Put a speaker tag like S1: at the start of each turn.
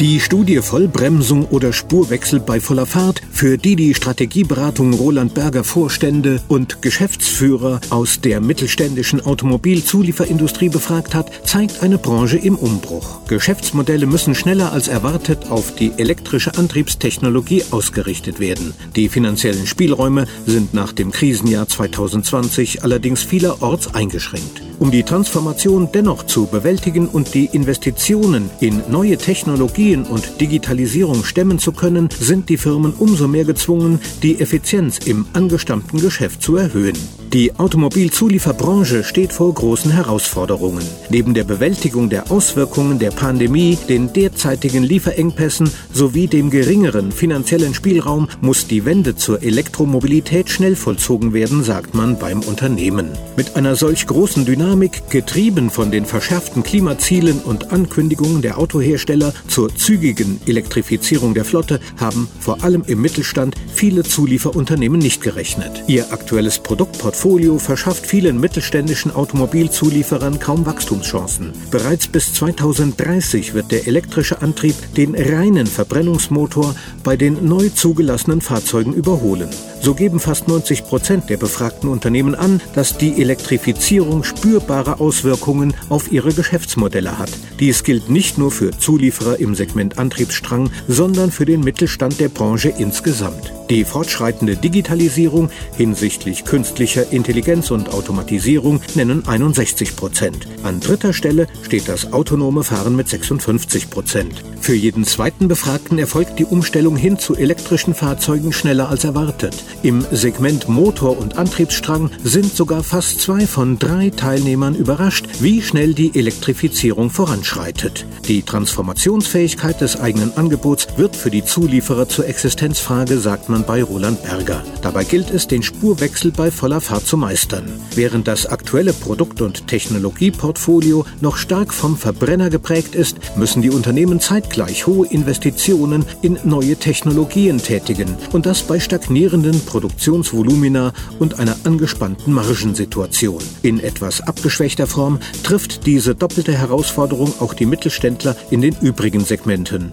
S1: Die Studie Vollbremsung oder Spurwechsel bei voller Fahrt, für die die Strategieberatung Roland Berger Vorstände und Geschäftsführer aus der mittelständischen Automobilzulieferindustrie befragt hat, zeigt eine Branche im Umbruch. Geschäftsmodelle müssen schneller als erwartet auf die elektrische Antriebstechnologie ausgerichtet werden. Die finanziellen Spielräume sind nach dem Krisenjahr 2020 allerdings vielerorts eingeschränkt. Um die Transformation dennoch zu bewältigen und die Investitionen in neue Technologien und Digitalisierung stemmen zu können, sind die Firmen umso mehr gezwungen, die Effizienz im angestammten Geschäft zu erhöhen. Die Automobilzulieferbranche steht vor großen Herausforderungen. Neben der Bewältigung der Auswirkungen der Pandemie, den derzeitigen Lieferengpässen sowie dem geringeren finanziellen Spielraum muss die Wende zur Elektromobilität schnell vollzogen werden, sagt man beim Unternehmen. Mit einer solch großen Dynamik, getrieben von den verschärften Klimazielen und Ankündigungen der Autohersteller zur zügigen Elektrifizierung der Flotte, haben vor allem im Mittelstand viele Zulieferunternehmen nicht gerechnet. Ihr aktuelles Produktportfolio Portfolio verschafft vielen mittelständischen Automobilzulieferern kaum Wachstumschancen. Bereits bis 2030 wird der elektrische Antrieb den reinen Verbrennungsmotor bei den neu zugelassenen Fahrzeugen überholen. So geben fast 90 Prozent der befragten Unternehmen an, dass die Elektrifizierung spürbare Auswirkungen auf ihre Geschäftsmodelle hat. Dies gilt nicht nur für Zulieferer im Segment Antriebsstrang, sondern für den Mittelstand der Branche insgesamt. Die fortschreitende Digitalisierung hinsichtlich künstlicher Intelligenz und Automatisierung nennen 61 Prozent. An dritter Stelle steht das autonome Fahren mit 56 Prozent. Für jeden zweiten Befragten erfolgt die Umstellung hin zu elektrischen Fahrzeugen schneller als erwartet. Im Segment Motor und Antriebsstrang sind sogar fast zwei von drei Teilnehmern überrascht, wie schnell die Elektrifizierung voranschreitet. Die Transformationsfähigkeit des eigenen Angebots wird für die Zulieferer zur Existenzfrage, sagt man bei Roland Berger. Dabei gilt es, den Spurwechsel bei voller Fahrt zu meistern. Während das aktuelle Produkt- und Technologieportfolio noch stark vom Verbrenner geprägt ist, müssen die Unternehmen zeitgleich hohe Investitionen in neue Technologien tätigen und das bei stagnierenden Produktionsvolumina und einer angespannten Margensituation. In etwas abgeschwächter Form trifft diese doppelte Herausforderung auch die Mittelständler in den übrigen Segmenten.